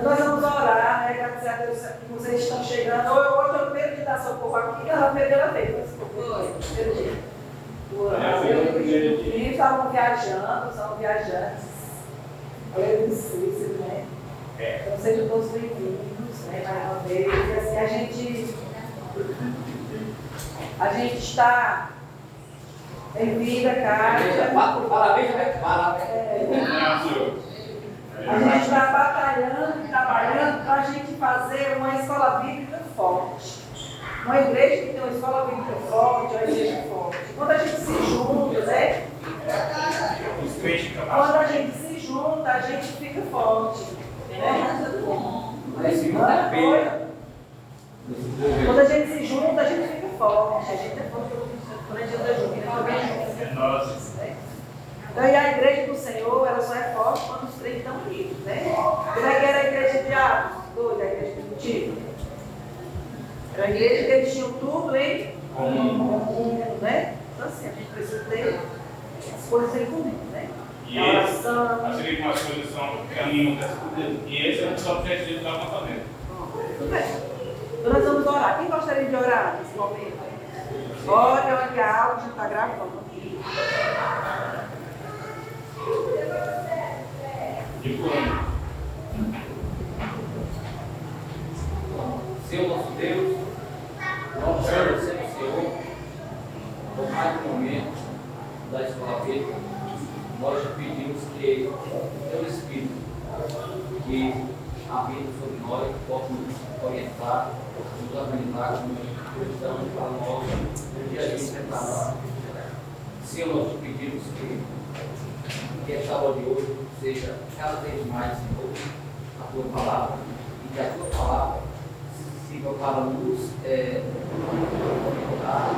Então nós vamos orar, né? Graças a Deus que vocês estão chegando. Hoje é o primeiro dia da socorro aqui, que ela primeira vez. Foi. Primeiro dia. Os estavam viajando, são viajantes. Sei, né? Então sejam todos bem-vindos, né? Mais uma vez. E assim a gente. A gente está em vida, Kátia. Parabéns, parabéns. É. A gente está batalhando, trabalhando para a gente fazer uma escola bíblica forte. Uma igreja que tem uma escola bíblica forte, uma igreja forte. Quando a gente se junta, né? Quando a gente se junta, a gente fica forte. Né? Quando a gente se junta, a gente fica forte. A gente é forte quando a gente anda junto. É nós. Então, e a igreja do Senhor, ela só é forte quando os três estão unidos, né? Como é que era a igreja de Atos? Doida, a igreja primitiva. Era a igreja que eles tinham tudo em comum, né? Então, assim, a gente precisa ter as coisas em comum, né? E a oração. As algumas coisas são caminho das coisas. E esse é o nosso objetivo do acampamento. Tudo bem. Então, nós vamos orar. Quem gostaria de orar nesse momento? Olha, olha que a já está gravando. Senhor nosso Deus, nós agradecemos, Senhor, por mais um momento da escola bíblica. Nós pedimos que o Espírito que habita sobre nós possa nos orientar, nos organizar como cristãos para nós no dia a dia. Senhor, nós te pedimos que, que esta aula de hoje seja cada vez mais, Senhor, a tua palavra e que a tua palavra sirva para nos é, orientar,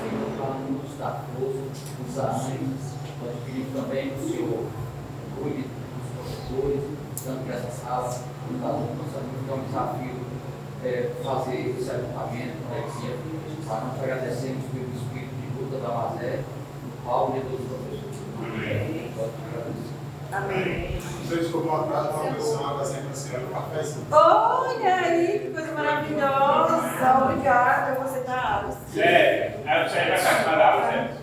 sirva para nos dar força, nos ânimos. Nós pedimos também que o Senhor cuide dos professores, tanto que essa sala, dos alunos, é um desafio é, fazer esse agrupamento, né, mas nós agradecemos pelo Espírito de luta da Mazé, do Paulo e dos professores. Amém. Vocês como atrás uma pessoa da sempre senhora cafezinho. Olha aí, que coisa maravilhosa. Obrigada, você está. Sério, aí você vai aula, Sérgio?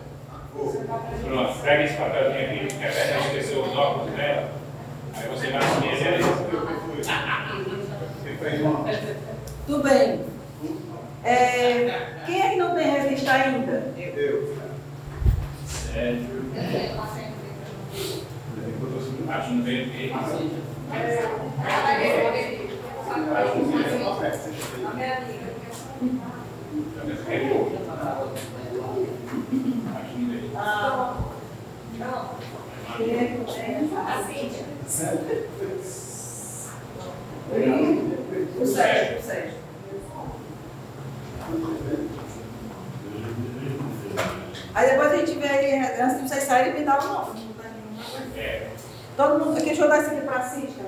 Pronto, pega esse papelzinho aqui, que a Sérgio esqueceu os óculos dela. Aí você vai assumir esse ali. Tudo bem. É, quem é que não tem revista ainda? Eu. Sérgio. Aí depois a gente vê aí, antes de vocês saírem, me dá o nome. Não. Todo mundo aqui, deixa eu dar isso aqui para a Cíntia.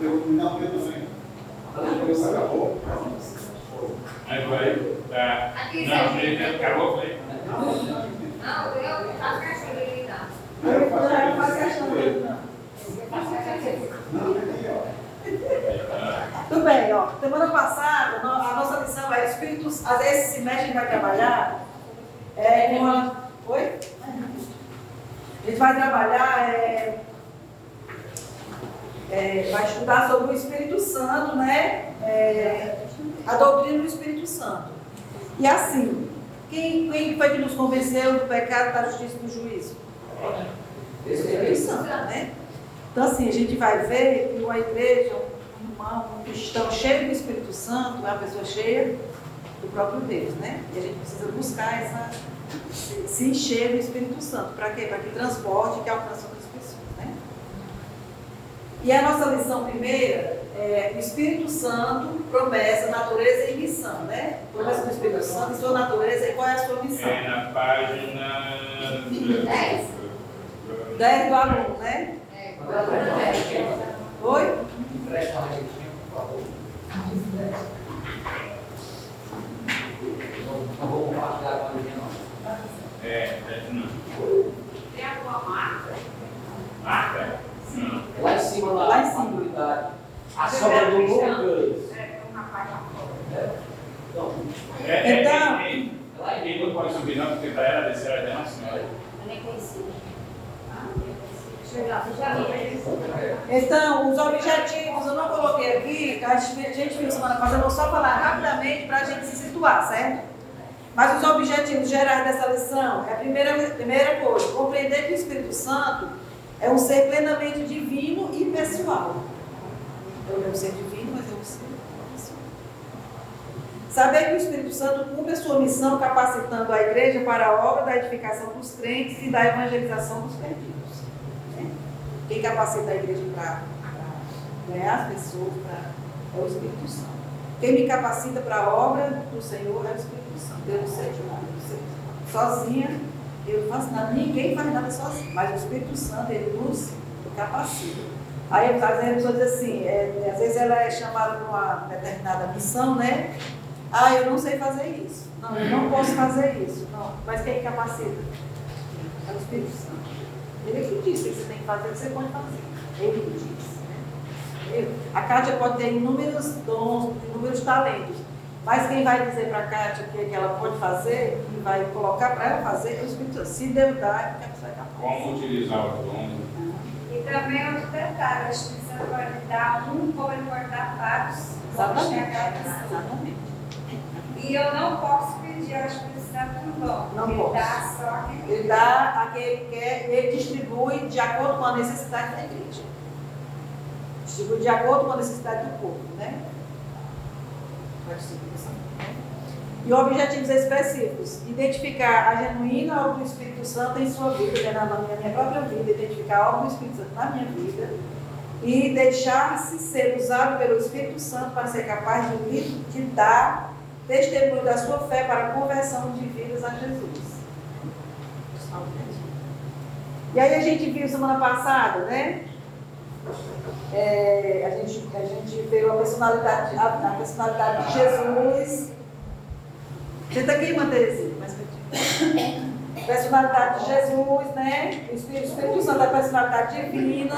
Não, eu também. Depois acabou. Aí vai. Tá. Não, ele acabou, foi. Não, eu faço questão de ligar. Eu não faço questão dele, não. Tudo bem, ó. Semana passada, a nossa lição é Espíritos. Às vezes, esse semestre a gente vai trabalhar é, uma. Oi? A gente vai trabalhar, é, é, vai estudar sobre o Espírito Santo, né? É, a doutrina do Espírito Santo. E assim, quem, quem foi que nos convenceu do pecado, da justiça e do juízo? O Espírito Santo, né? Então, assim, a gente vai ver que uma igreja, um irmão, um cristão cheio do Espírito Santo é uma pessoa cheia do próprio Deus, né? E a gente precisa buscar essa, se encher do Espírito Santo. Para quê? Para que transporte, que alcance outras pessoas, né? E a nossa lição primeira é o Espírito Santo, promessa, natureza e missão, né? Promessa do Espírito Santo, sua natureza e qual é a sua missão? É na página 10. 10 do aluno, né? Oi? Empresta a por favor. Não vou compartilhar com a não. É, 10 não. Tem alguma marca? Marca? Não. Lá em cima, lá. Lá em cima. A sogra do Lucas. É, um rapaz lá fora. Então, É, é, Então- ela é quem não pode subir não, porque para ela descer ela é uma senhora. Eu nem já vi. Então, os objetivos, eu não coloquei aqui, a gente a gente viu semana passada, eu vou só falar rapidamente para a gente se situar, certo? Mas os objetivos gerais dessa lição é a primeira, primeira coisa, compreender que o Espírito Santo é um ser plenamente divino e pessoal. É um ser divino, mas é um ser pessoal. Saber que o Espírito Santo cumpre a sua missão capacitando a igreja para a obra da edificação dos crentes e da evangelização dos perdidos. né? Quem capacita a igreja para ganhar as pessoas pra, é o Espírito Santo. Quem me capacita para a obra do Senhor é o Espírito Santo. Eu não sei de nada, eu sei. Sozinha, eu não faço nada, ninguém faz nada sozinho, mas o Espírito Santo, ele nos capacita. Aí às vezes a pessoa diz assim, é, às vezes ela é chamada para uma determinada missão, né? Ah, eu não sei fazer isso. Não, eu não posso fazer isso. Não, mas quem capacita? É o Espírito Santo. Ele que disse que você tem que fazer o que você pode fazer. Ele disse. Né? A Kátia pode ter inúmeros dons, inúmeros talentos. Mas quem vai dizer para a Kátia o que que ela pode fazer e vai colocar para ela fazer é o Espírito Santo. Se Deus dá, é porque ela vai dar. Como utilizar os dons. E também outro detalhe, a instituição pode dar um, como ele pode dar vários. Exatamente. chegar a pessoa. Exatamente. E eu não posso pedir ao Espírito Santo um dom. Não ele posso. dá só quem Ele dá a quem ele quer e ele distribui de acordo com a necessidade da igreja. Distribui de acordo com a necessidade do povo, né? Distribuição, né? E objetivos específicos. Identificar a genuína obra do Espírito Santo em sua vida, né? na minha própria vida, identificar a obra do Espírito Santo na minha vida e deixar-se ser usado pelo Espírito Santo para ser capaz de, de dar testemunho da sua fé para a conversão de vidas a Jesus. E aí a gente viu semana passada, né? É, a, gente, a gente viu a personalidade, a, a personalidade de Jesus. Senta aqui, Mantezinho, mais pertinho. Personalidade de Jesus, né? O Espírito, Espírito Santo é a personalidade divina,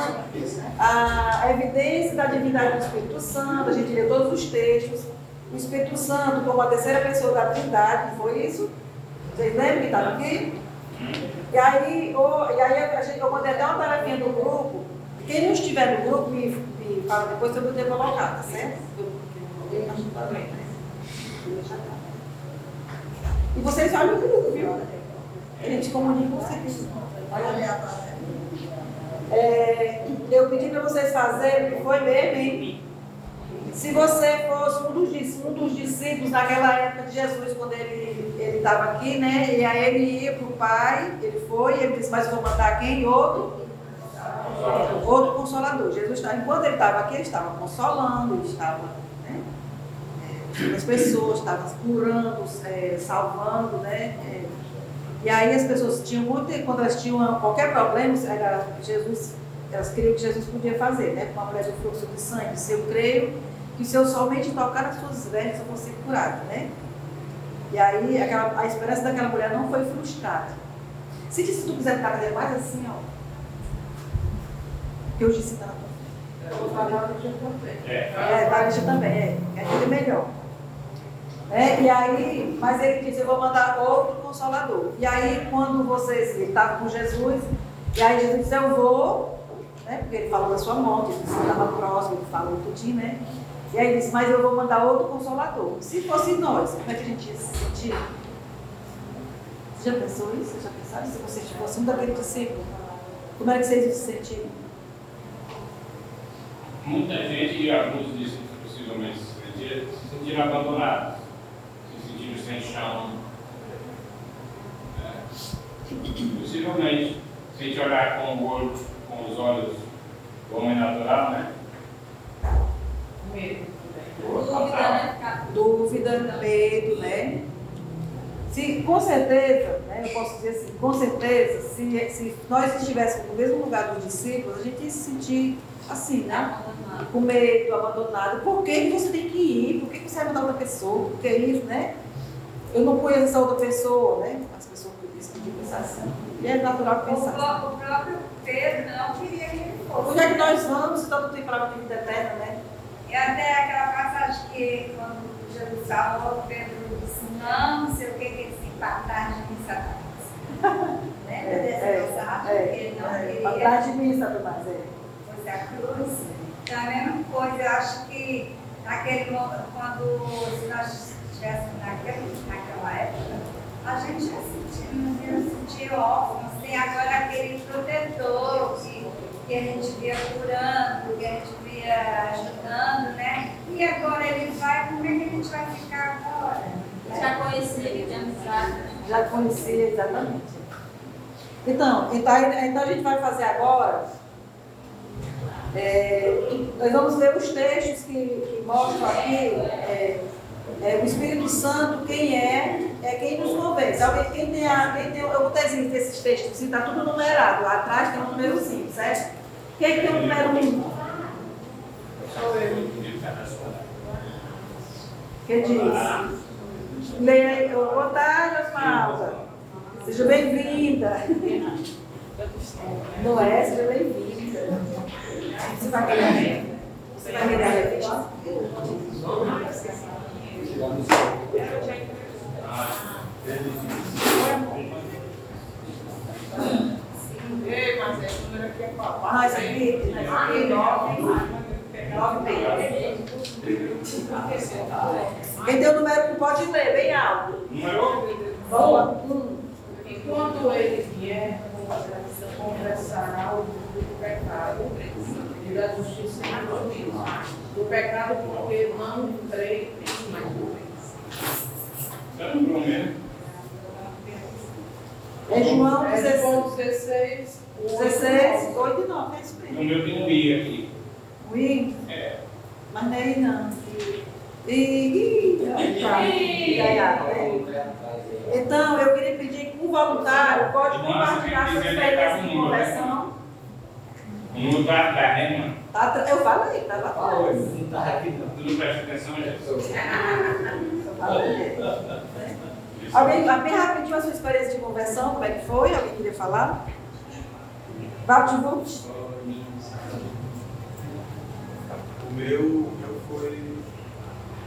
a evidência da divindade do Espírito Santo, a gente lê todos os textos. O Espírito Santo como a terceira pessoa da Trindade, foi isso? Vocês lembram que estava aqui? E aí, o- e aí a gente, eu mandei até uma tarefinha do grupo. Quem não estiver no grupo, me, me fala depois eu vou ter colocar, tá certo? Eu, eu, eu, também, né? E vocês olham o grupo, viu? A gente comunica com vocês. É, Eu pedi para vocês fazerem que foi mesmo, hein? Se você fosse um dos, um dos discípulos naquela época de Jesus, quando ele estava aqui, né? E aí ele ia para o Pai, ele foi, ele disse, mas eu vou mandar quem? Outro? Outro consolador. Jesus, estava- enquanto ele estava aqui, ele estava consolando, ele estava né, é, as pessoas, estava curando, é, salvando, né? é. e aí as pessoas tinham muito, quando elas tinham qualquer problema, era Jesus, elas criam que Jesus podia fazer, né? Com a mulher do fluxo de sangue, se eu creio que se eu somente tocar as suas vestes eu vou ser curado, né? E aí aquela, a esperança daquela mulher não foi frustrada. Se, se tu quiser fazer mais assim, ó. Que eu disse frente. Eu vou falar do dia tua frente. É. É, também, é. É tudo melhor. É, e aí, mas ele disse, eu vou mandar outro consolador. E aí, quando vocês, ele estava com Jesus, e aí Jesus disse, eu vou, né? Porque ele falou da sua morte, ele disse que estava próximo, ele falou tudinho, né? E aí ele disse, mas eu vou mandar outro consolador. Se fosse nós, como é que a gente ia se sentir? Você já pensou isso? Você já pensaram? Se vocês fossem um daquele discípulo, como era que vocês iam se sentir? Muita gente, e alguns discípulos possivelmente se sentiram, se sentiram abandonados, se sentiram sem chão. É. Possivelmente, se a gente olhar com o olho, com os olhos do homem natural, né? Medo. Dúvida, né? Dúvida, medo, né? Se, com certeza, né, eu posso dizer assim, com certeza, se, se nós estivéssemos no mesmo lugar dos discípulos, a gente ia se sentir assim, né? Com medo, abandonado. Por que você tem que ir? Por que você vai mandar outra pessoa? Por que isso, né? Eu não conheço essa outra pessoa, né? As pessoas podiam pensar assim. E é natural pensar. o próprio Pedro não queria que ele Onde é que nós vamos se todo tem palavra de vida eterna, né? E até aquela passagem que quando Jesus falou, Pedro disse, não, não sei o que, que ele se empatar de Satanás. Lembra dessa passagem? é, que ele não é, queria. Atrás de mim, Satanás, é. É, a cruz. Então, a mesma coisa, eu acho que naquele momento, quando se nós estivéssemos naquele, naquela época, a gente ia sentir, nos ia sentir órfãos, tem agora aquele protetor que, que a gente via curando, que a gente via ajudando, né? E agora ele vai, como é que a gente vai ficar agora? Já conheci, de amizade. Já conhecia, exatamente. Então, então, então a gente vai fazer agora. É, nós vamos ver os textos que, que mostram aqui é, é, o Espírito Santo, quem é, é quem nos convence. Alguém, quem tem a, quem tem, eu botei esses textos, está tudo numerado. Lá atrás tem o número 5, certo? Quem é que tem o número 1? Que diz? Leia aí, boa tarde, Osmalda. Seja bem-vinda. Não é? Seja bem-vinda. Você vai querer? Você vai querer a revista? Ei, mas esse número aqui é papai. Nós aqui, nós aqui, nove, Quem tem o não pode ler, bem alto. Número? Vamos. Um. Enquanto ele vier, conversará o do pecado e da justiça e do juízo. Do pecado, porque não entrei em mais. É João É 16, João 16, 16 8 e 9, é isso mesmo. No meu tem um I aqui. O I, É. mas não é I não. Tá. E ah, é. Então, eu queria pedir que um voluntário pode compartilhar sua experiência de um né? conversão. O número tá atrás, né, mano? Tá Eu falei, tá lá atrás. Não tá aqui não. Tu não presta atenção, Jesus. Eu falei. Alguém, bem rapidinho, a sua experiência de conversão, como é que foi? Alguém queria falar? Baptivus? O meu, o meu foi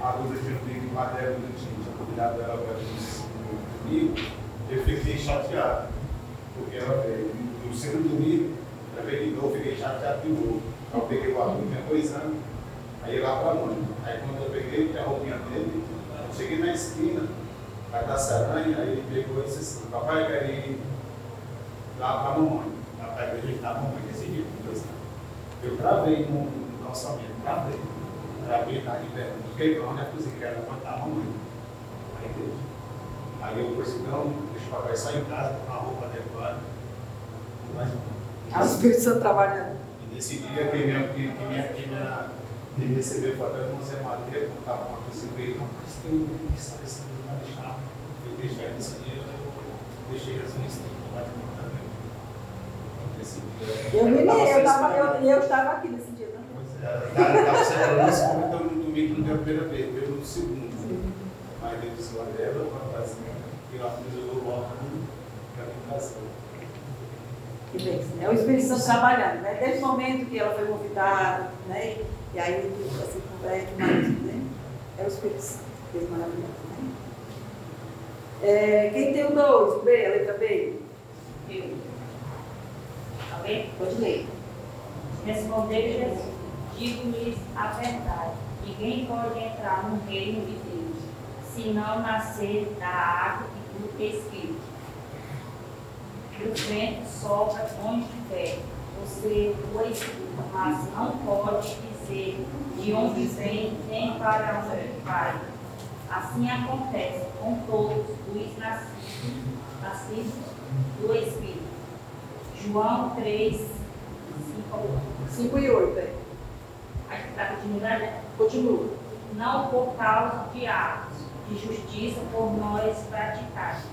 a Luda tinha pedido uma dela, eu tinha tinha convidado ela para domingo. Eu fiquei chateado, porque ela veio no segundo domingo, ela veio de novo, fiquei chateado de novo. Então eu peguei o aluno, tinha dois anos, aí lá para a mãe. Aí quando eu peguei, que a roupinha dele, eu cheguei na esquina, vai dar saranha, aí ele pegou e disse assim, papai, eu quero ir lá para a mamãe, lá para a igreja da mamãe, esse dia, com dois anos. Eu travei no, no calçamento, travei. Travei na de pé. Fiquei pronto, né? Cozinha, quero levantar a mamãe. Aí Deus. Aí eu falei assim, não, deixa o papai sair em casa com a roupa adequada. Mas, Ah, o Espírito Santo trabalhando. e nesse dia, quem me, quem, quem me, quem me, quem me recebeu foi até o José Madeira, quando estava acontecendo com ele, não, mas tem um que esse não vai deixar. Eu deixei nesse dia, eu deixei. Nesse dia. Eu me lembro, eu estava eu, eu aqui nesse dia também. Estava celebrando esse momento no domingo, não deu a primeira vez, deu no segundo. Mas Deus disse, olha, ela vai fazer, e ela fez o logo para mim fazer. Que né? O Espírito Santo trabalhando, né? Desde o momento que ela foi convidada, né? E aí assim, converte, mas, né? É o Espírito Santo, Deus maravilhoso, né? É, quem tem o 2, B, a letra B? Alguém? Pode ler. Respondeu Jesus: Digo-lhes a verdade: ninguém pode entrar no reino de Deus, se não nascer da água e do Espírito. O vento sopra onde quer, você escuta, mas não pode dizer de onde vem nem para onde vai. Assim acontece com todos os nascidos, nascidos do Espírito. João 3, 5 a 8. 5 e 8, é. Aqui está continuando. né? Continua. Não por causa de atos de justiça por nós praticados,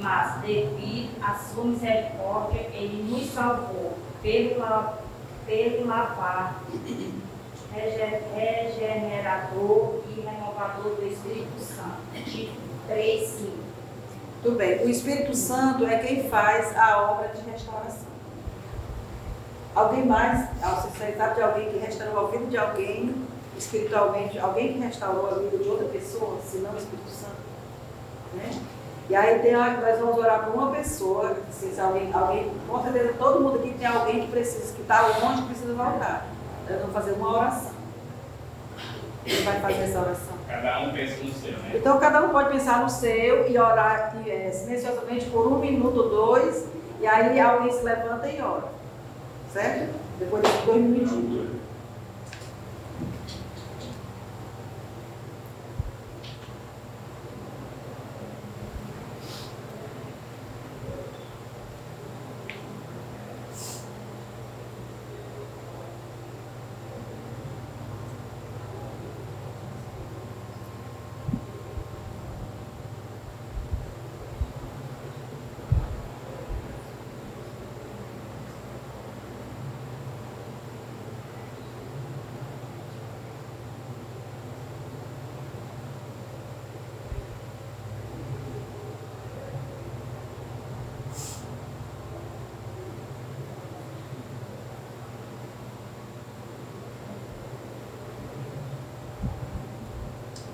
mas devido à sua misericórdia, ele nos salvou pelo, pelo lavar rege- regenerador e renovador do Espírito Santo. Tito 3, 5. Tudo bem. O Espírito Santo é quem faz a obra de restauração. Alguém mais? Você sabe de alguém que restaurou a vida de alguém espiritualmente? Alguém que restaurou a vida de outra pessoa, se não o Espírito Santo? Né? E aí tem hora que nós vamos orar por uma pessoa, se alguém, alguém, com certeza todo mundo aqui tem alguém que precisa, que está longe precisa voltar. Nós vamos fazer uma oração. Quem vai fazer essa oração? Cada um pensa no seu, né? Então cada um pode pensar no seu e orar é, silenciosamente por um minuto, dois, e aí alguém se levanta e ora. Certo? Depois desses dois minutinhos.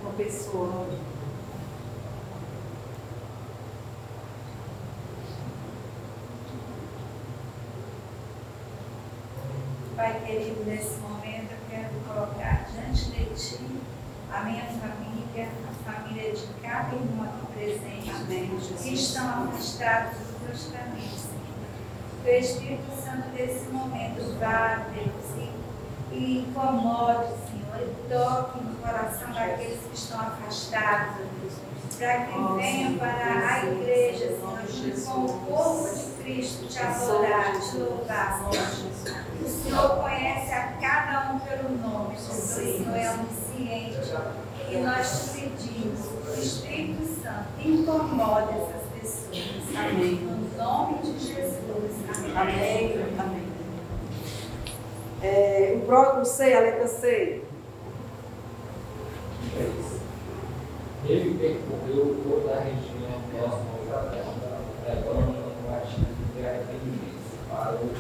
Uma pessoa. Pai querido, nesse momento eu quero colocar diante de Ti a minha família, a família de cada irmão aqui presente, Amém, que Jesus. estão afastados dos Teus caminhos, Senhor. Que o Espírito Santo desse momento vá, Deus, e, e incomode, Senhor, e toque no coração daqueles que estão afastados, para que venham Senhor, para a igreja, Senhor, com o corpo de Cristo, te adorar, te louvar, Senhor. O Senhor conhece a cada um pelo nome, Jesus. O Senhor é onisciente. E nós te pedimos, o Espírito Santo, incomoda essas pessoas. Amém. No nome de Jesus. Amém. Amém. Amém. É, o próximo C, a letra C. Ele percorreu toda a região próxima ao Jordão, levando um batismo de arrependimento para o,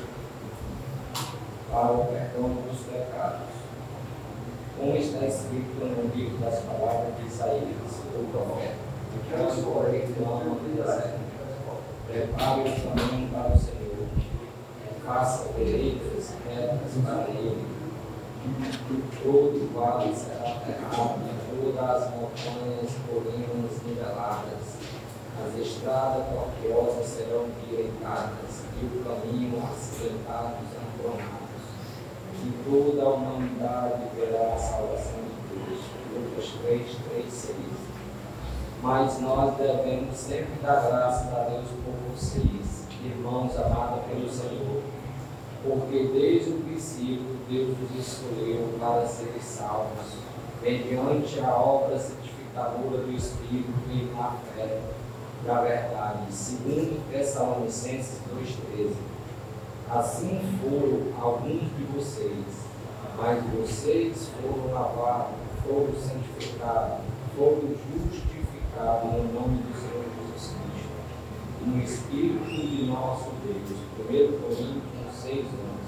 para o perdão dos pecados. Como está escrito no livro das palavras de Isaías, o profeta, transporei clama do deserto, prepare o caminho para o Senhor, faça direitas retas para ele, todo vale será terrado, todas as montanhas colinas niveladas, as estradas tortuosas serão direitadas, e o caminho acidentado apronados. E toda a humanidade verá a salvação de Deus. Lucas 3, 3, 6. Mas nós devemos sempre dar graças a Deus por vocês, irmãos amados pelo Senhor porque desde o princípio Deus nos escolheu para serem salvos, mediante a obra santificadora do Espírito e na fé da verdade, segundo Tessalonicenses 2,13. Assim foram alguns de vocês, mas vocês foram lavados, foram santificados, foram justificados no nome do Senhor Jesus Cristo, no Espírito de nosso Deus. 1 Coríntios 6 anos.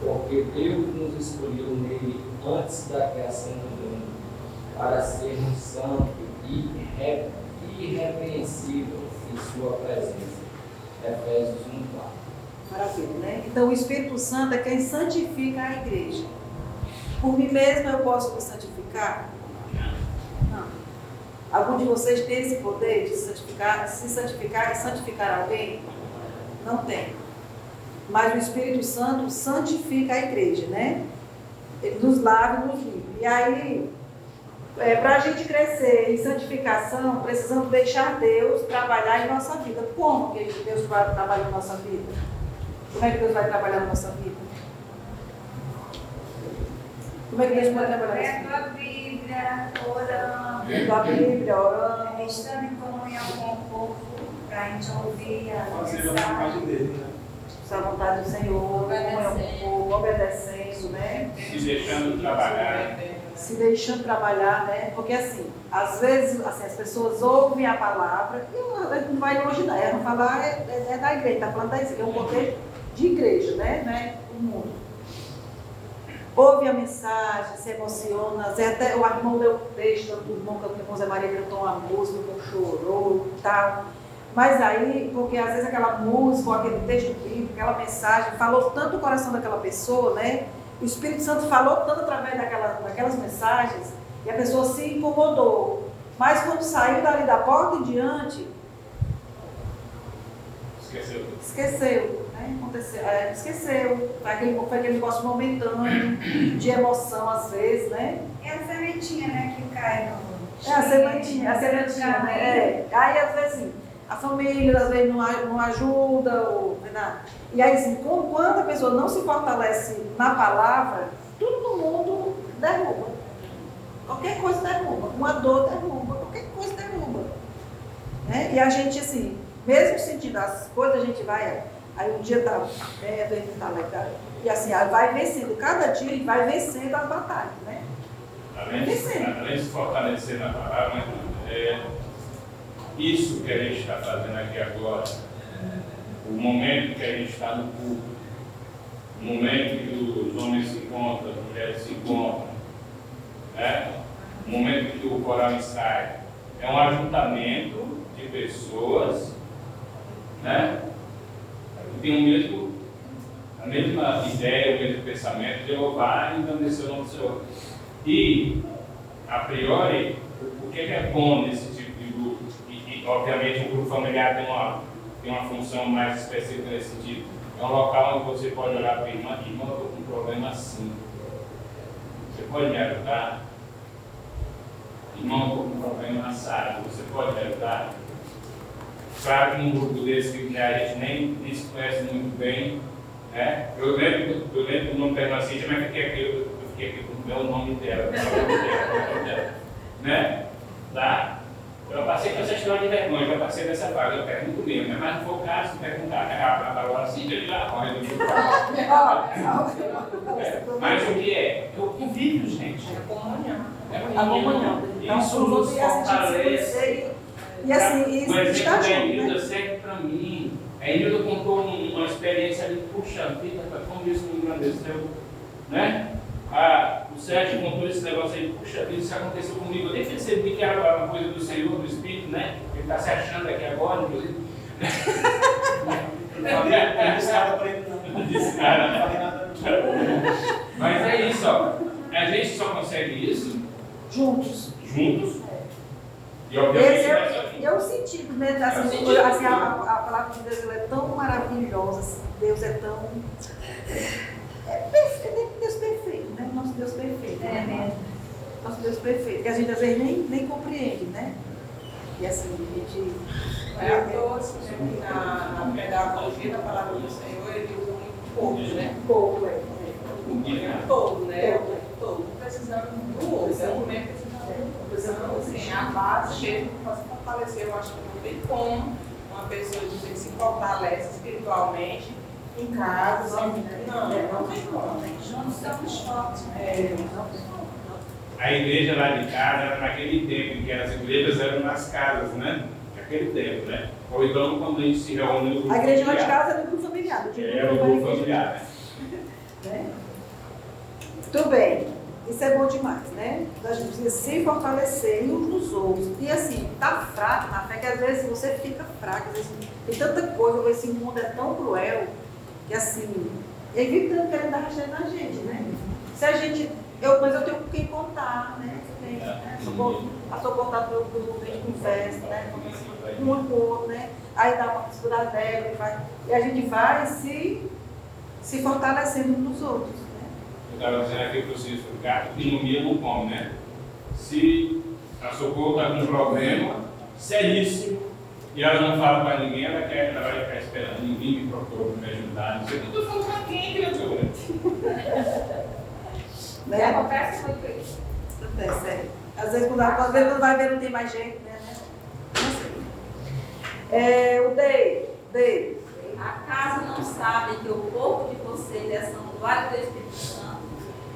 Porque Deus nos escolheu nele antes da criação do mundo, para sermos santos e irre- irrepreensíveis em Sua presença. Efésios 1, 4. Maravilha, né? Então o Espírito Santo é quem santifica a igreja. Por mim mesmo eu posso me santificar? Não. Algum de vocês tem esse poder de santificar, se santificar e santificar alguém? Não tem. Mas o Espírito Santo santifica a igreja, né? Ele nos lava e nos limpa. E aí, para a gente crescer em santificação, precisamos deixar Deus trabalhar em nossa vida. Como que Deus vai trabalhar em nossa vida? Como é que Deus vai trabalhar na nossa vida? Como é que Deus vai trabalhar na Lendo a Bíblia, orando, Lendo a Bíblia, orando. estando em comunhão com o povo, para a gente ouvir a mensagem. dele, né? A vontade do Senhor, o povo, obedecendo, né? Se deixando trabalhar. Se deixando trabalhar, né? Porque assim, às vezes assim, as pessoas ouvem a palavra e ela não vai longe não. Ela não falar é, é- é da igreja, está falando da igreja, é um contexto de igreja, né? Não é mundo. Ouve a mensagem, se emociona, Zé até o irmão leu o texto, o irmão, o irmão Zé Maria cantou uma música, o irmão chorou e tal. Mas aí, porque às vezes aquela música, ou aquele texto bíblico, aquela mensagem, falou tanto o coração daquela pessoa, né? O Espírito Santo falou tanto através daquela, daquelas mensagens, e a pessoa se incomodou. Mas quando saiu dali da porta em diante, Esqueceu. esqueceu. Né? Aconteceu, é, esqueceu. Foi aquele, foi aquele negócio momentâneo, de emoção às vezes, né? É a sementinha, né, que cai no... É a sementinha, a sementinha, né? É. Aí às vezes assim, a família às vezes não, não ajuda, ou, né? e aí assim, quando a pessoa não se fortalece na palavra, tudo no mundo derruba. Qualquer coisa derruba, uma dor derruba, qualquer coisa derruba. Né? E a gente assim, mesmo sentindo as coisas, a gente vai, aí um dia tá vendo, ele tá legal, e assim, aí vai vencendo, cada dia ele vai vencendo as batalhas, né? Além de, além de se fortalecer na palavra, é, isso que a gente está fazendo aqui agora, o momento que a gente está no culto, o momento que os homens se encontram, as mulheres se encontram, né? o momento que o coral ensaia, é um ajuntamento de pessoas né? que tem o mesmo, a mesma ideia, o mesmo pensamento de louvar e engrandecer o nome do Senhor. E, a priori, o que que é bom nesse tipo de grupo? E, e, obviamente, o grupo familiar tem uma, tem uma função mais específica nesse sentido. É um local onde você pode olhar para a irmã, irmã, eu estou com um problema assim. Você pode me ajudar? Irmão, estou com um problema assado. Você pode me ajudar? Claro que num grupo desse que a gente nem, nem se conhece muito bem, né? Eu lembro, eu lembro do nome da irmã Cíntia, mas fiquei aqui, eu fiquei aqui com o nome dela, o nome dela, o nome dela, né? Tá? Eu passei com essa história de vergonha, já passei dessa vaga, eu pergunto mesmo, né? mas não foi o caso de perguntar, né? A palavra Cíntia, ele lá, olha, do grupo. É, Mas o que é? É o convívio, gente. É comunhão. É A comunhão. Então, Isso se fortalece. conhecer e, e assim, O isso exemplo está da junto, Enilda né? serve para mim. A Enilda contou um- uma experiência ali, puxa vida, como isso me engrandeceu. Né? Ah, o Sérgio contou esse negócio aí, puxa vida, isso aconteceu comigo. Eu nem percebi que era uma coisa do Senhor, do Espírito, né? Ele está se achando aqui agora, inclusive. Eu eu não disse nada pra ele, não. Não disse nada, Não falei nada, não. Mas é isso, ó. A gente só consegue isso Juntos. juntos. E obviamente Esse nós é, é o sentido, né? É Assim, sentido. assim, a, a palavra de Deus é tão maravilhosa, assim, Deus é tão. É perfeito, é Deus perfeito, né? Nosso Deus perfeito. É né? mesmo. Perfeito, que a gente às vezes nem, nem compreende, né? E assim, a gente. É a toa que na, na pedagogia da palavra do Senhor, ele usa muito pouco, né? pouco, é. O tempo todo, né? O tempo todo. Precisando do outro. É um momento precisando, assim, a base mesmo para fortalecer. Eu acho que não tem como uma pessoa dizer que se fortalece espiritualmente em casa. Não, não tem como. Juntos somos fortes. É, A igreja lá de casa era naquele tempo em que as igrejas eram nas casas, né? Naquele tempo, né? Ou então quando a gente se reúne no grupo A igreja lá de casa é do grupo familiar. É, o grupo familiar. né? né? Muito bem, isso é bom demais, né? A gente precisa se fortalecer uns nos outros. E assim, tá fraco na fé, que às vezes você fica fraco, às vezes tem tanta coisa, esse mundo é tão cruel, que assim, ele vive tanto querendo dar rasteira na gente, né? Se a gente. Eu, mas eu tenho com quem contar, né? Tem, né? Sou, sou contato meu grupo, a gente conversa, né? Um com o outro, né? Aí dá uma estudar dela, e, vai, e a gente vai se, se fortalecendo uns nos outros. Né? Eu estava dizendo aqui para vocês, o gato que não mia não come, né? Se a Socorro está com um problema seríssimo e ela não fala para ninguém, ela quer, ela vai ficar esperando, ninguém me procurou para me ajudar, não sei o que. Eu estou falando para quem, criatura? E né? acontece muito isso. Acontece, é. Às vezes quando, às vezes quando vai ver não tem mais jeito, né? Não sei. É, o Dei, Dei, Acaso não sabem que o corpo de vocês é santuário do Espírito Santo,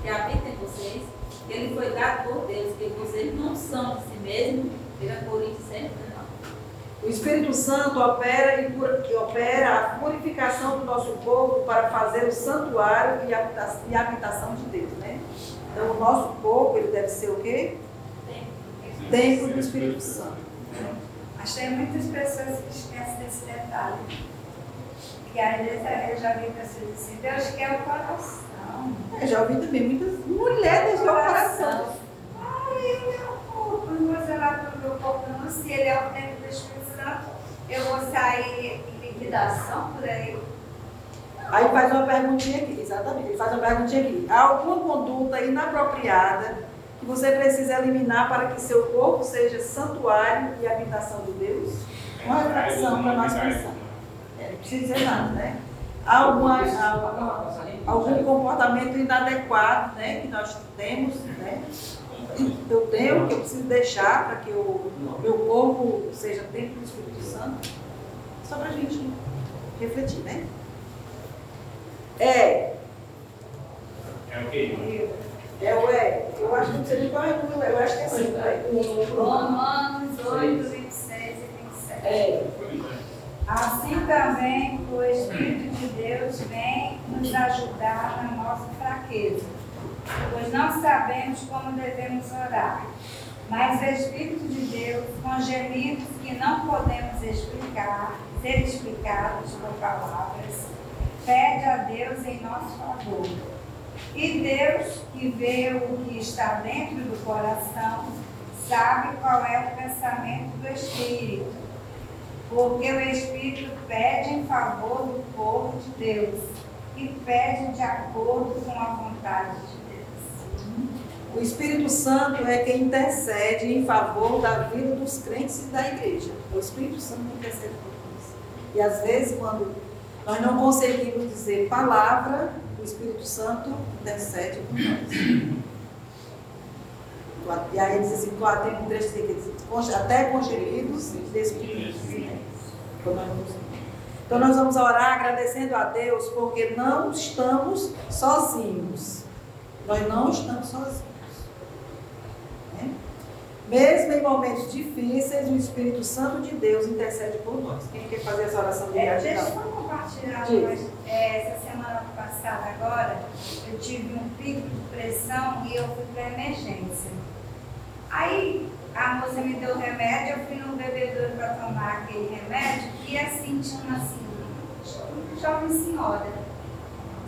que habita em vocês, que ele foi dado por Deus, que vocês não são de si mesmos, 1 Coríntios 6, O Espírito Santo opera, e que opera a purificação do nosso corpo para fazer o santuário e e a habitação de Deus, né? Então, o nosso corpo, ele deve ser o quê? Templo do Espírito Santo. Mas tem muitas pessoas que esquecem desse detalhe. Que às vezes eu já vi pessoas assim, Deus quer o coração. Eu já ouvi também muitas mulheres do coração. Ai, meu corpo, não vou zelar pelo meu corpo não. Se ele é o templo do Espírito Santo, eu vou sair em liquidação por aí. Aí faz uma perguntinha aqui, exatamente, ele faz uma perguntinha aqui. Há alguma conduta inapropriada que você precisa eliminar para que seu corpo seja santuário e habitação de Deus? Uma reflexão para nós pensar. É, não precisa dizer nada, né? Há alguma, alguma- algum comportamento inadequado né, que nós temos, né? Eu tenho, que eu preciso deixar para que o meu corpo seja templo do Espírito Santo? Só para a gente refletir, né? É, É o quê? é o é. Eu acho que não sei nem qual é o é. Eu acho que é assim. Romanos 8, 26 e 27. É. Assim também o Espírito de Deus vem nos ajudar na nossa fraqueza, pois não sabemos como devemos orar. Mas o Espírito de Deus, com gemidos que não podemos explicar, ser explicados por palavras, pede a Deus em nosso favor. E Deus, que vê o que está dentro do coração, sabe qual é o pensamento do Espírito porque o Espírito pede em favor do povo de Deus e pede de acordo com a vontade de Deus. O Espírito Santo é quem intercede em favor da vida dos crentes e da igreja. O Espírito Santo intercede por nós. E às vezes, quando nós não conseguimos dizer palavra, o Espírito Santo intercede por nós. E aí diz assim, tem um trecho que diz, "Conge- até com gemidos despedidos. Então Então nós vamos orar agradecendo a Deus porque não estamos sozinhos. Nós não estamos sozinhos. Mesmo em momentos difíceis, o Espírito Santo de Deus intercede por nós. Quem quer fazer essa oração de É, deixa eu compartilhar. É, essa semana passada agora, eu tive um pico de pressão e eu fui para emergência. Aí a moça me deu o remédio, eu fui no bebedouro para tomar aquele remédio e assim tinha uma assim, jovem senhora,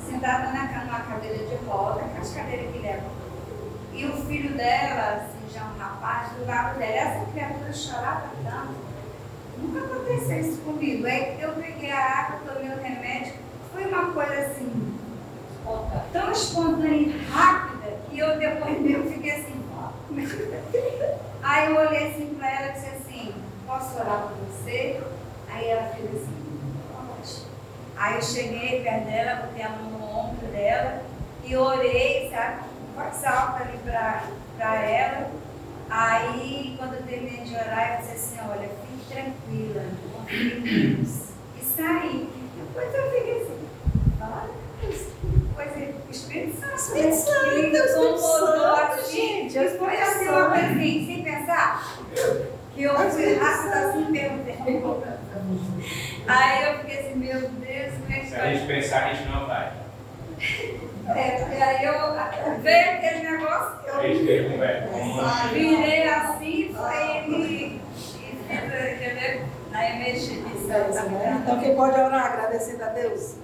sentada na cama, numa cadeira de roda, aquelas cadeiras que levam. E o filho dela, já um rapaz, do lado dela, essa criatura chorava tanto. Nunca aconteceu isso comigo. Aí eu peguei a água, tomei o remédio. Foi uma coisa assim, tão espontânea e rápida, que eu depois mesmo fiquei assim, ó. Aí eu olhei assim pra ela e disse assim, posso orar por você? Aí ela fez assim, pode. Aí eu cheguei perto dela, botei a mão no ombro dela e orei, sabe, com voz alta ali pra ela. Aí, quando eu terminei de orar, eu disse assim, olha, fique tranquila, confie em Deus. E saí. Depois eu fiquei assim, olha, coisa, o Espírito Santo, Espírito né, Santo, Espírito Santo, gente, e foi coisas assim, uma coisa assim, sem pensar, que eu fui rápida assim, perguntei. Aí eu fiquei assim, meu Deus, como é que Se a gente pensar, a gente não vai. É, porque aí eu veio aquele negócio, A gente eu virei assim, e e entendeu? Aí mexi nisso. É né? Então quem pode orar agradecendo a Deus?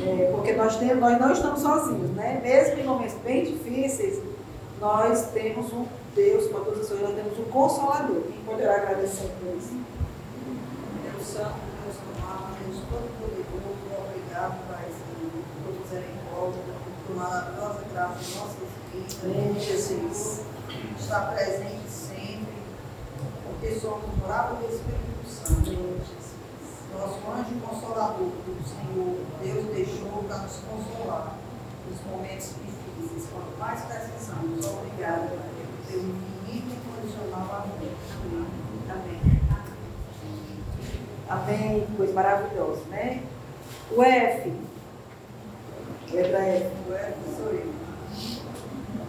É, porque nós, temos, nós não estamos sozinhos, né? Mesmo em momentos bem difíceis, nós temos um Deus, com todas as coisas, nós temos um consolador. Quem pode orar agradecendo por isso? Deus Santo, Deus amado, Deus Todo-Poderoso, obrigado, Paizinho, por misericórdia, por maravilhosa graça em nossas vidas. Amém, Jesus. Está presente sempre, porque somos morados do Espírito Santo. Nosso anjo consolador, que o Senhor, Deus deixou para nos consolar nos momentos difíceis, quando mais precisamos. Obrigada, por teu infinito e incondicional amor. Amém. Amém, coisa maravilhosa, né? O F. Letra F. Agora sou eu.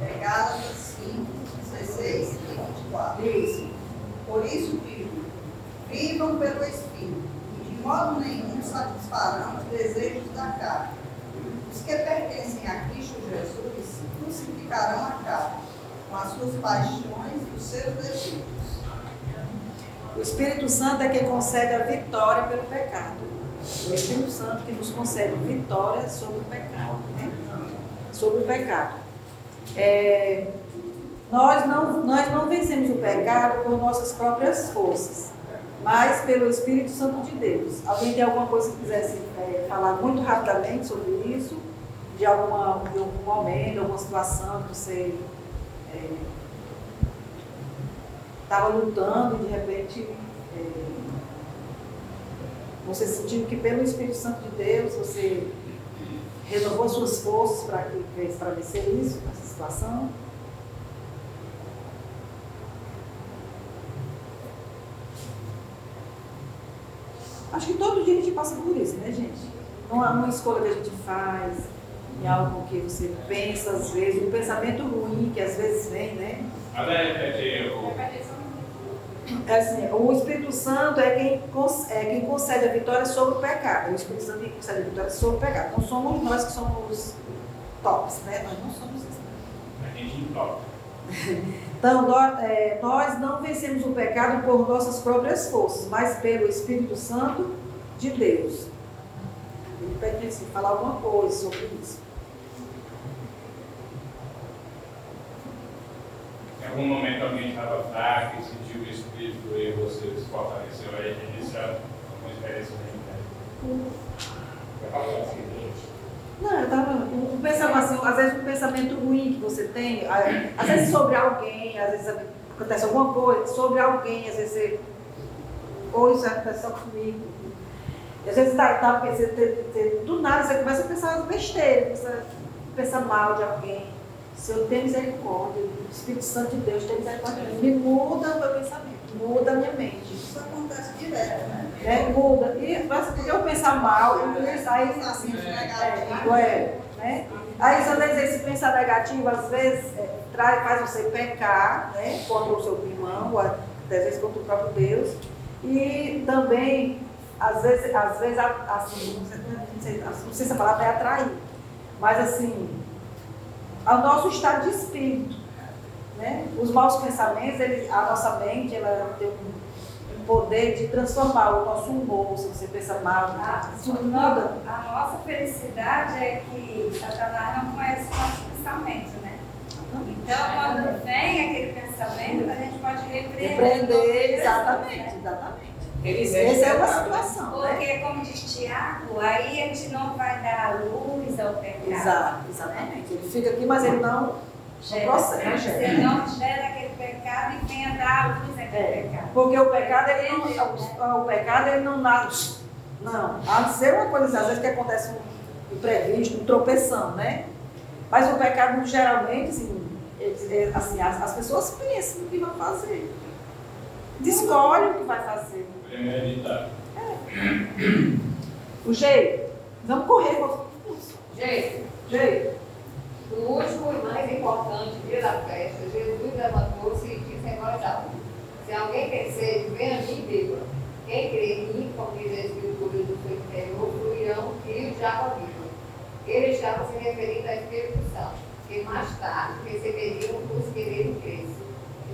É Gálatas 5, 16 e 24. Isso. Por isso digo, Vivam pelo Espírito, e de modo nenhum satisfarão os desejos da carne. Os que pertencem a Cristo Jesus crucificarão a carne, com as suas paixões e os seus desejos. O Espírito Santo é quem concede a vitória pelo pecado. O Espírito Santo que nos concede vitória sobre o pecado. Né? Sobre o pecado. É, nós, não, nós não vencemos o pecado por nossas próprias forças, mas pelo Espírito Santo de Deus. Alguém tem alguma coisa que quisesse é, falar muito rapidamente sobre isso? De, alguma, de algum momento, alguma situação que você estava é, lutando e de repente é, você sentiu que pelo Espírito Santo de Deus você renovou suas forças para vencer isso, essa situação? Acho que todo dia a gente passa por isso, né, gente? Não é uma escolha que a gente faz, em algo que você pensa às vezes, um pensamento ruim que às vezes vem, né? Até repetir o. É assim, o Espírito Santo é quem, é quem concede a vitória sobre o pecado. O Espírito Santo é quem concede a vitória sobre o pecado. Não somos nós que somos tops, né? Nós não somos isso. A gente top. Então, nós, é, nós não vencemos o pecado por nossas próprias forças, mas pelo Espírito Santo de Deus. Ele pede assim, falar alguma coisa sobre isso. Algum momento alguém estava fraco e sentiu o Espírito e você se fortaleceu aí, isso é uma experiência bem? Não, eu tava. Um pensamento assim, às vezes um pensamento ruim que você tem, às vezes sobre alguém, às vezes acontece alguma coisa, sobre alguém, às vezes você. Ou isso acontece comigo. Às vezes tá, tá, você, do nada você começa a pensar besteira, começa a pensar mal de alguém. Se eu tenho misericórdia, o Espírito Santo de Deus tem misericórdia, me muda o meu pensamento, muda a minha mente. Isso acontece direto, né? É, muda. E porque eu pensar mal, eu pensar aí assim, é, é, né? Aí, às vezes, esse pensar negativo, às vezes, é, traz, faz você pecar né, contra o seu irmão, ou às vezes contra o próprio Deus. E também, às vezes, às vezes assim, não sei, não sei se a palavra é atrair, mas assim, ao nosso estado de espírito. Né? Os maus pensamentos, ele, a nossa mente, ela tem um poder de transformar o nosso humor, se você pensa mal, ah, isso muda. A nossa felicidade é que Satanás não conhece o nosso pensamento, né? Então, quando vem aquele pensamento, a gente pode repreender. Repreender, exatamente, exatamente. Essa é uma situação. Né? Porque, né? como diz Tiago, aí a gente não vai dar luz ao pecado. Exato, exatamente. Ele fica aqui, mas ele não gera, processa. Você não gera aquele pecado e venha dar luz àquele é, pecado. Porque o pecado, ele não, o, o pecado, ele não nasce. Não, a ser uma coisa às vezes que acontece um imprevisto, um tropeção, né? Mas o pecado, geralmente, assim, é, assim as, as pessoas pensam no que vão fazer. Escolhem o que vai fazer. É. O jeito. Vamos correr. Jeito. Jeito. O último e mais importante dia da festa, Jesus levantou-se e disse em voz alta: Se alguém tem sede, venha a mim e beba. Quem crê em mim, como diz a Escritura do seu interior, fluirão rios de água viva. Ele estava se referindo ao Espírito Santo, que mais tarde receberiam os que nele crescem.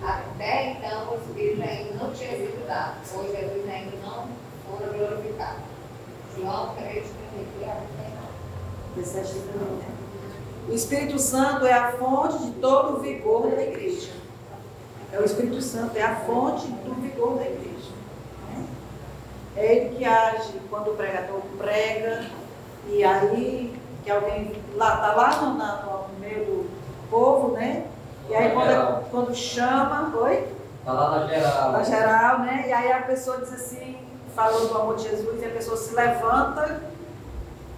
Até então, o Espírito ainda não tinha sido dado, pois Jesus ainda não fora glorificado. João 3, 33 a 39. O Espírito Santo é a fonte de todo o vigor da igreja. É o Espírito Santo, é a fonte do vigor da igreja. É ele que age quando o pregador prega, e aí que alguém lá está lá no, no, meio do povo, né? E aí quando, quando chama, oi? Está lá na geral. Na geral, né? E aí a pessoa diz assim, falou do amor de Jesus, e a pessoa se levanta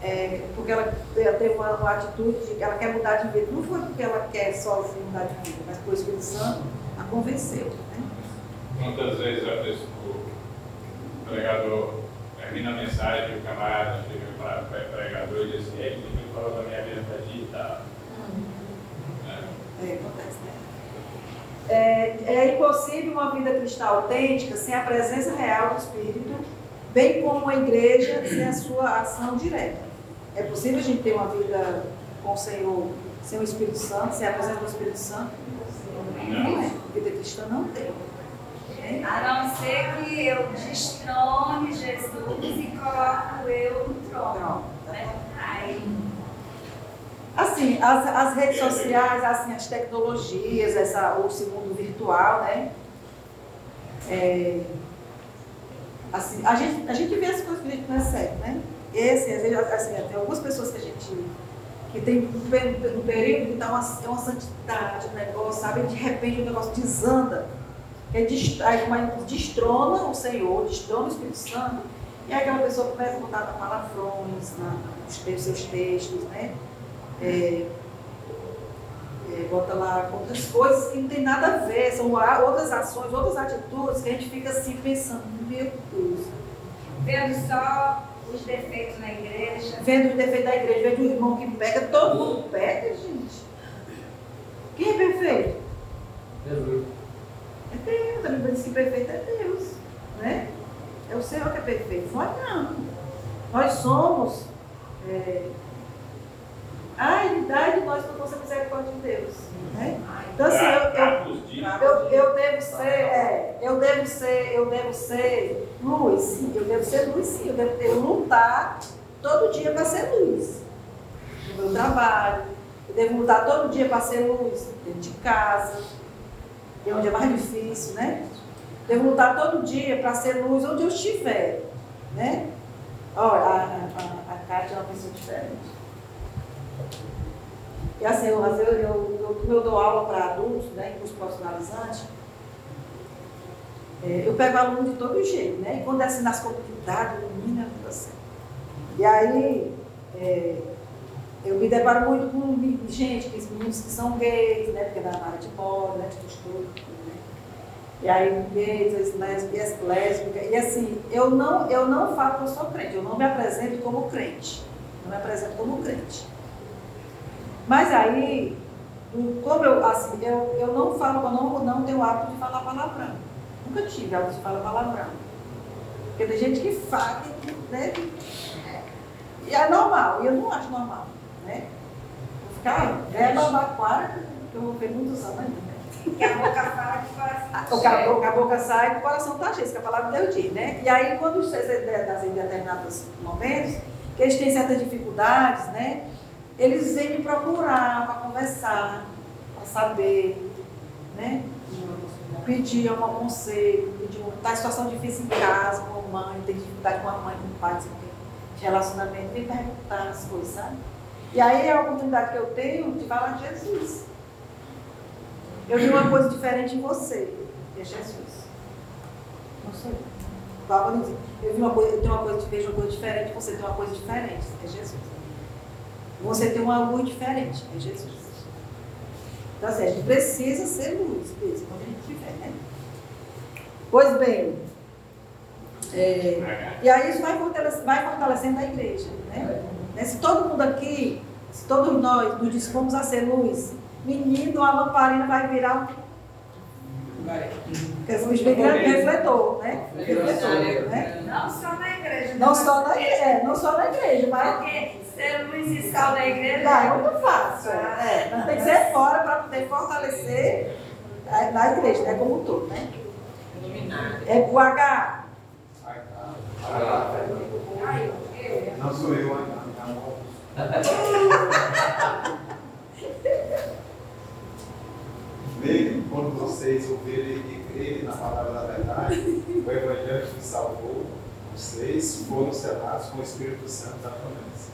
é, porque ela teve uma, uma, atitude de que ela quer mudar de vida. Não foi porque ela quer sozinha mudar de vida, mas porque o Espírito Santo a convenceu. Né? Quantas vezes a pessoa, o pregador termina a mensagem, o camarada chega para o pregador e diz assim, ele falou da minha vida para ti e tal. É, acontece, né? É, é impossível uma vida cristã autêntica sem a presença real do Espírito, bem como uma igreja sem a sua ação direta. É possível a gente ter uma vida com o Senhor sem o Espírito Santo, sem a presença do Espírito Santo? Não é. Vida cristã não tem. A não ser que eu destrone Jesus e coloque eu no trono. Pronto. Né? Aí, Assim, as, as redes sociais, assim, as tecnologias, essa, esse mundo virtual, né? É, assim, a, gente, a gente vê as coisas que a gente não recebe, né? Esse, às vezes, assim, tem algumas pessoas que a gente que tem um, pe- período que tá uma, é uma santidade, um negócio, sabe? De repente o negócio desanda. É aí destrona o Senhor, destrona o Espírito Santo, e aí aquela pessoa começa a botar palavrões na, nos te- seus textos, né? É, é, bota lá outras coisas que não tem nada a ver, são outras ações, outras atitudes que a gente fica assim pensando, meu Deus, vendo só os defeitos na igreja. vendo o defeito da igreja, vendo o irmão que pega, todo mundo pega, gente. Quem é perfeito? Jesus. É Deus, a Bíblia diz que perfeito é Deus, né? É o Senhor que é perfeito, nós não. Nós somos. É... Ai, dai de nós por nossa misericórdia de Deus. Né? Então assim, eu, eu, eu, eu devo ser, é, eu devo ser, eu devo ser luz, sim, eu devo ser luz, sim, eu devo ter, lutar todo dia para ser luz. No meu trabalho, eu devo lutar todo dia para ser luz, dentro de casa, que é onde é mais difícil, né? Devo lutar todo dia para ser luz onde eu estiver, né? Olha, a, a, a Kátia é uma pessoa diferente. E assim, eu, eu, eu, eu, eu dou aula para adultos, né, em curso profissionalizante, é, eu pego aluno de todo jeito, né? E quando é assim nas comunidades, tá certo. E aí, é, eu me deparo muito com gente, que meninos que são gays, né? Porque é na área de moda, né? De costura, né? E aí, gays, lésbicas, lésbicas. E assim, eu não, eu não falo que eu sou crente, eu não me apresento como crente. Não me apresento como crente. Mas aí, como eu, assim, eu, eu não falo, eu não, não tenho o hábito de falar palavrão. Nunca tive hábito de falar palavrão. Porque tem gente que fala, que, né? E é normal, e eu não acho normal, né? Vou ficar velha, babaquara, que eu vou ter muitos anos ainda. né? Que a boca que o coração tá caboclo, a boca sai e o coração está cheio, isso que a palavra de Deus diz, né? E aí, quando vocês das em determinados momentos, que eles têm certas dificuldades, né? Eles vêm me procurar para conversar, para saber, né? Pedir um conselho, pedir um, tá em situação difícil em casa, com a mãe, tem dificuldade com a mãe, com o pai, de relacionamento, vem perguntar as coisas, sabe? E aí é a oportunidade que eu tenho de falar de Jesus. Eu vi uma coisa diferente em você, que é Jesus. Não sou eu. Eu vi uma coisa, eu tenho uma coisa, vejo uma coisa diferente, você tem uma coisa diferente, que é Jesus. Você tem uma luz diferente, é Jesus. Então assim, a gente precisa ser luz mesmo, quando a gente tiver, né? Pois bem, é, e aí isso vai fortalecendo, vai fortalecendo a igreja, né? Né? Se todo mundo aqui, se todos nós nos dispomos a ser luz, menino, a lamparina vai virar um Porque é refletor, né? Refletor, né? Não só na igreja. Não só na igreja, é, não só na igreja, mas Porque ser luz e sal na igreja Não, é muito fácil. É, mas tem que ser fora para poder fortalecer a- na igreja, né? Como um todo, né? É o H. Não sou eu, ainda. Nele, quando vocês ouvirem e crerem na palavra da verdade, o Evangelho que salvou vocês foram selados com o Espírito Santo da promessa,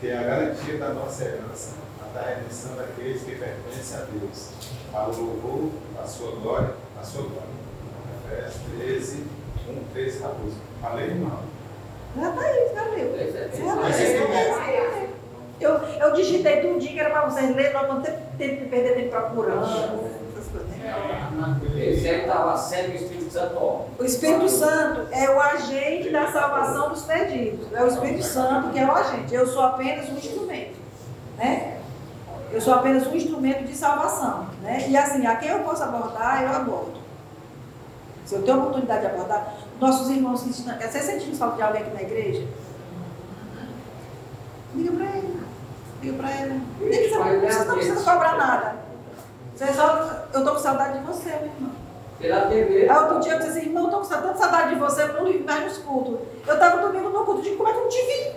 que é a garantia da nossa herança, a da redenção daqueles que pertencem a Deus, para o louvor da sua glória, da sua glória. Efésios 13, 1, 13, 14. Falei, irmão? Já tá aí, valeu. É- Já tá aí. Eu, eu digitei tudo que era para vocês lerem, não ter tempo de perder tempo procurando. Essas coisas, aí estava sendo o Espírito Santo. O Espírito Santo é o agente da salvação dos perdidos. É o Espírito Santo que é o agente. Eu sou apenas um instrumento. Né? Eu sou apenas um instrumento de salvação. Né? E assim, a quem eu posso abordar, eu abordo. Se eu tenho a oportunidade de abordar, nossos irmãos que estão. Você sentindo falta de alguém aqui na igreja? Liga para ele. Liga para ele. Você, você não precisa cobrar nada. Você só, eu estou com saudade de você, meu irmão. Pela TV. Aí outro dia eu disse assim, irmão, tô com tanta saudade de você, eu não vim mais nos cultos. Eu estava domingo no culto, eu digo, como é que eu não te vi?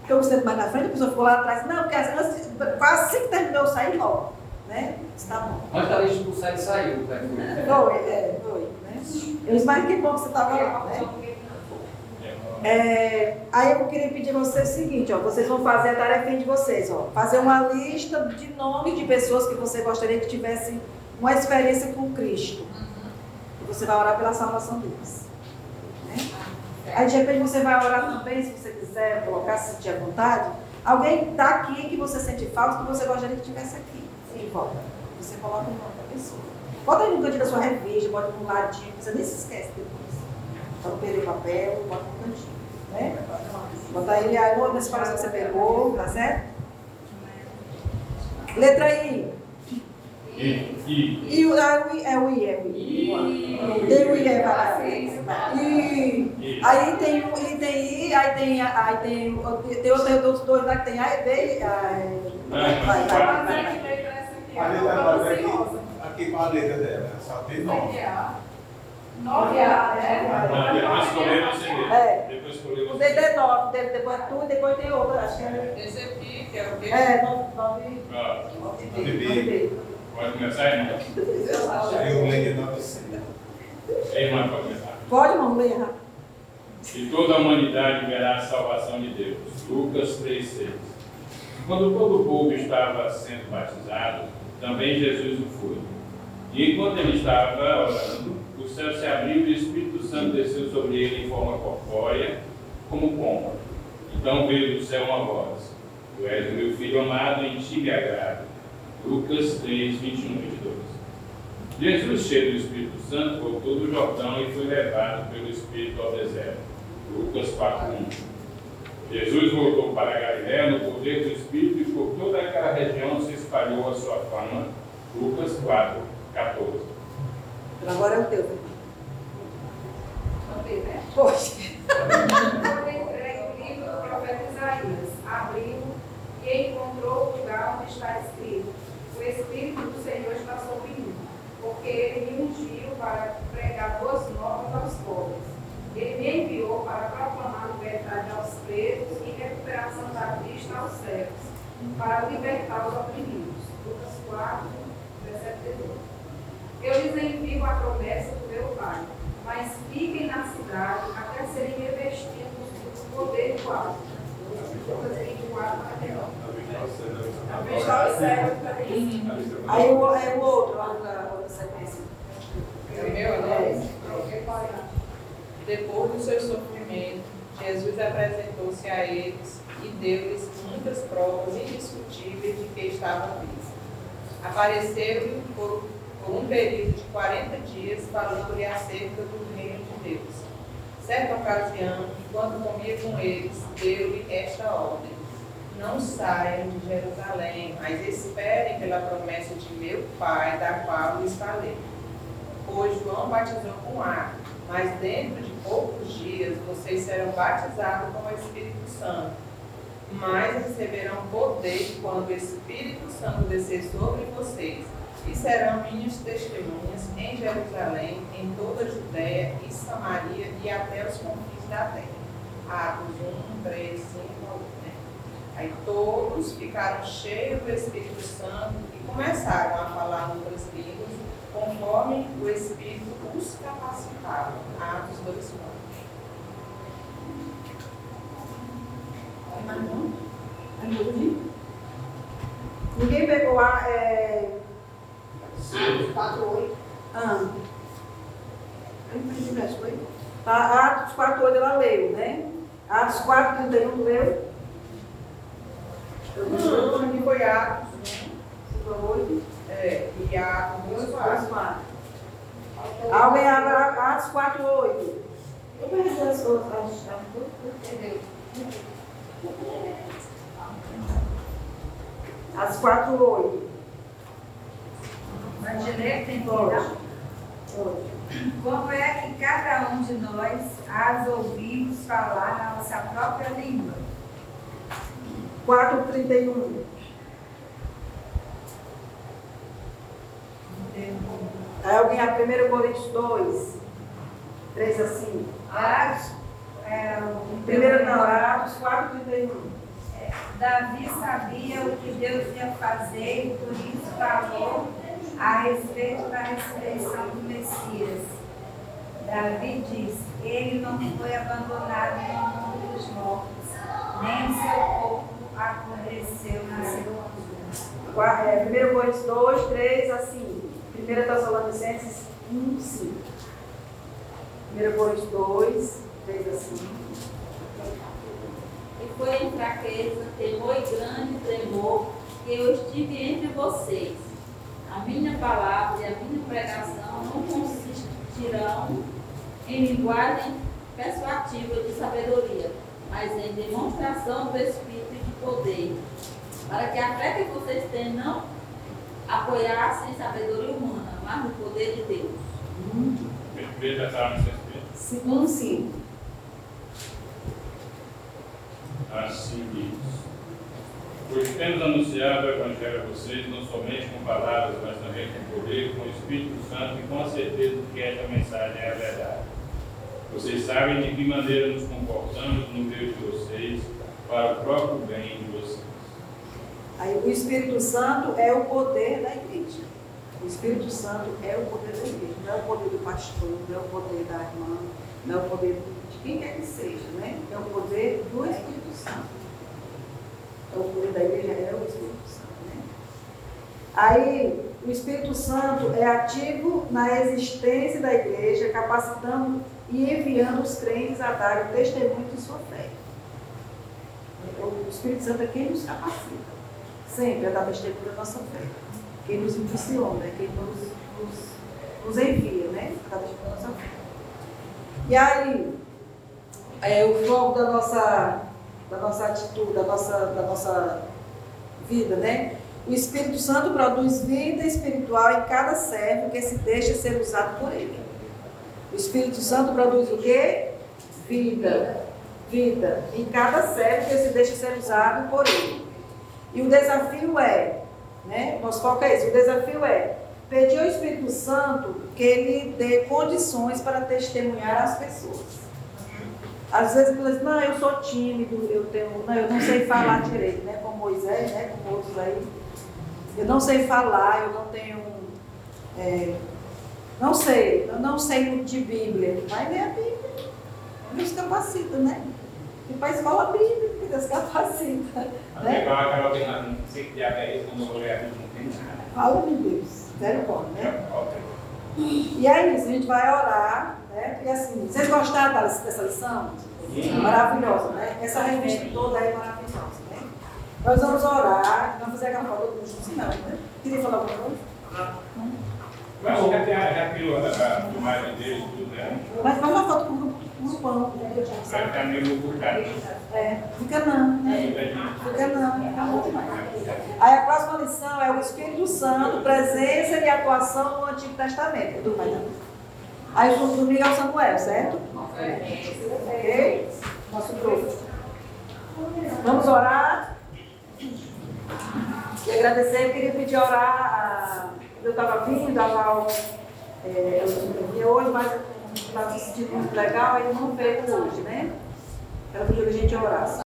Porque eu sento mais na frente, a pessoa ficou lá atrás, não, porque assim, quase assim que terminou, eu saí logo. Né? Disse, Tá bom. Mas estava expulsado e saiu. né? Foi, é, foi. Né? Eu disse, mas que bom que você estava lá. Né? É, aí eu queria pedir a vocês o seguinte, ó, vocês vão fazer a tarefa de vocês, ó, fazer uma lista de nomes de pessoas que você gostaria que tivessem uma experiência com Cristo. Você vai orar pela salvação deles. Né? Aí de repente você vai orar também, se você quiser colocar, se sentir à vontade. Alguém está aqui que você sente falta, que você gostaria que tivesse aqui. Sim, volta. Você coloca o nome da pessoa. Bota aí no cantinho da sua revista, bota no ladinho, você nem se esquece depois. Não perder o papel, bota no cantinho. Né? Bota ele aí nesse espaço que você pegou, tá certo? Letra I. E, e, E o, é o I, é o I, é o I. Tem o I, é vai. I. Aí tem o I, tem I, aí tem, aí tem, tem outros outros dois lá que tem A e B. e A, e- Vai, vai, vai, vai. A letra nove aqui, aqui com a letra dela, só tem nove. Nove A, né? não, depois escolher você. É. Depois escolher O você D é 9, de- depois é tu e depois tem outro, acho que é. Esse aqui, que é o quê? É, 9 Ó, B. Pode começar, irmão? Aí o leia nove C. É, irmã, pode começar. Pode, irmão, rápido. E toda a humanidade verá a salvação de Deus. Lucas 3,6. Quando todo o povo estava sendo batizado, também Jesus o foi. E enquanto ele estava orando, o céu se abriu e o Espírito Santo desceu sobre ele em forma corpórea, como pomba. Então veio do céu uma voz: Tu és o meu filho amado, em ti me agrado. Lucas 3, 21 e 22. Jesus, cheio do Espírito Santo, voltou do Jordão e foi levado pelo Espírito ao deserto. Lucas 4, 1. Jesus voltou para a Galiléia no poder do Espírito e por toda aquela região se espalhou a sua fama. Lucas 4, 14. Agora é o teu. né? Poxa. Eu entrei o livro do profeta Isaías, abriu e encontrou o lugar onde está escrito: O Espírito do Senhor está sobre mim, porque ele me ungiu para pregar boas novas aos pobres. Ele me enviou para proclamar liberdade aos presos e recuperação da vista aos cegos, para libertar os oprimidos. Lucas 4, 17 18. Eu lhes envio a promessa do meu Pai, mas fiquem na cidade até serem revestidos do poder do alto. Lucas 24, até Fechar os céus também. Aí o, é o outro, lá na outra sequência. Primeiro, né? Depois do seu sofrimento, Jesus apresentou-se a eles e deu-lhes muitas provas indiscutíveis de que estava vivo. Apareceu-lhe por, por um período de 40 dias, falando-lhe acerca do reino de Deus. Certa ocasião, enquanto comia com eles, deu-lhe esta ordem: Não saiam de Jerusalém, mas esperem pela promessa de meu Pai, da qual lhes falei. Pois João batizou com água, mas dentro de poucos dias vocês serão batizados com o Espírito Santo. Mas receberão poder quando o Espírito Santo descer sobre vocês, e serão minhas testemunhas em Jerusalém, em toda a Judéia e Samaria e até os confins da terra. Atos 1, 3, 5 a 8. Né? Aí todos ficaram cheios do Espírito Santo e começaram a falar outras línguas, conforme o Espírito os capacitava. Atos 2, 4. Tem mais um? Tem mais um? Ninguém pegou a. É... Seis. 4, 8. Ah. Tá, Atos 4, 8 ela leu, né? Atos 4, 31 leu. Eu O último aqui foi Atos 5 8. é, e Atos 2, 4. 4. Alguém abra Atos 4, 8. Eu perdi as outras. Entendeu? As quatro oito. Pode ler, tem que Pode. dar. Como é que cada um de nós as ouvimos falar na nossa própria língua? 4,31. Aí alguém, a 1 Coríntios 2, 3 a 5. Atos, é, Primeiro não, Atos 4,31. Davi sabia o que Deus ia fazer e por isso falou a respeito da ressurreição do Messias. Davi disse: Ele não foi abandonado no mundo dos mortos, nem o seu corpo apodreceu na sepultura. Qua- é, 1 Coríntios 2, 3 a 5. 1 Tessalonicenses 1, 5. 1 Coríntios 2, 3 a 5. E foi em fraqueza, temor e grande tremor que eu estive entre vocês. A minha palavra e a minha pregação não consistirão em linguagem persuativa de sabedoria, mas em demonstração do Espírito e de poder, para que a fé que vocês têm não apoiasse em sabedoria humana, mas no poder de Deus. 1, 5. Assim diz. Pois temos anunciado o Evangelho a vocês, não somente com palavras, mas também com poder, com o Espírito Santo e com a certeza de que esta mensagem é a verdade. Vocês sabem de que maneira nos comportamos no meio de vocês, para o próprio bem de vocês. Aí o Espírito Santo é o poder da igreja. O Espírito Santo é o poder da igreja. Não é o poder do pastor, não é o poder da irmã, não é o poder de quem quer que seja, né? É o poder do Espírito Santo. É o poder da igreja, é o Espírito Santo, né? Aí, o Espírito Santo é ativo na existência da igreja, capacitando e enviando os crentes a dar o testemunho de sua fé. O Espírito Santo é quem nos capacita sempre a dar testemunho da nossa fé. Quem nos impulsiona, é quem nos, nos, nos envia, né? A dar testemunho da nossa fé. E aí, é, o foco da nossa, da nossa atitude, da nossa, da nossa vida, né? O Espírito Santo produz vida espiritual em cada servo que se deixa ser usado por ele. O Espírito Santo produz o quê? Vida. Vida. Em cada servo que se deixa ser usado por ele. E o desafio é, né? Nosso foco é esse. O desafio é pedir ao Espírito Santo que ele dê condições para testemunhar às pessoas. Às vezes você diz, não, eu sou tímido, eu tenho, não, eu não sei falar direito, né? Como Moisés, né? Como outros aí. Eu não sei falar, eu não tenho. é, não sei, eu não sei muito de Bíblia. Mas nem a Bíblia nos capacita, né? E para a escola bíblica que Deus capacita. Até Né? igual aquela que não sei que diabo é esse, quando eu olhei a Bíblia, não tem nada. Fala de Deus. Zero bom, né? Ok. E é isso, a gente vai orar, né? E assim, vocês gostaram dessa lição? Maravilhosa, né? Essa revista toda é maravilhosa, né? Nós vamos orar, vamos fazer aquela foto do não, né? Queria falar alguma coisa? Mas você já, tem, a- já tirou a, a filmagem dele e tudo, né? Mas faz uma foto com o grupo, com o grupão, né? Vai ficar meio bucado. É, fica não, né? Fica não, fica muito demais. Aí a próxima lição é o Espírito Santo, presença e atuação no Antigo Testamento. Tudo bem, né? Aí o é o Samuel, certo? Ok? Nosso grupo. Vamos orar. E agradecer, eu queria pedir orar. a- Eu estava vindo, a Val, é, eu hoje, mas estava me sentindo muito legal, aí não veio hoje, né? Ela pediu que a gente orasse.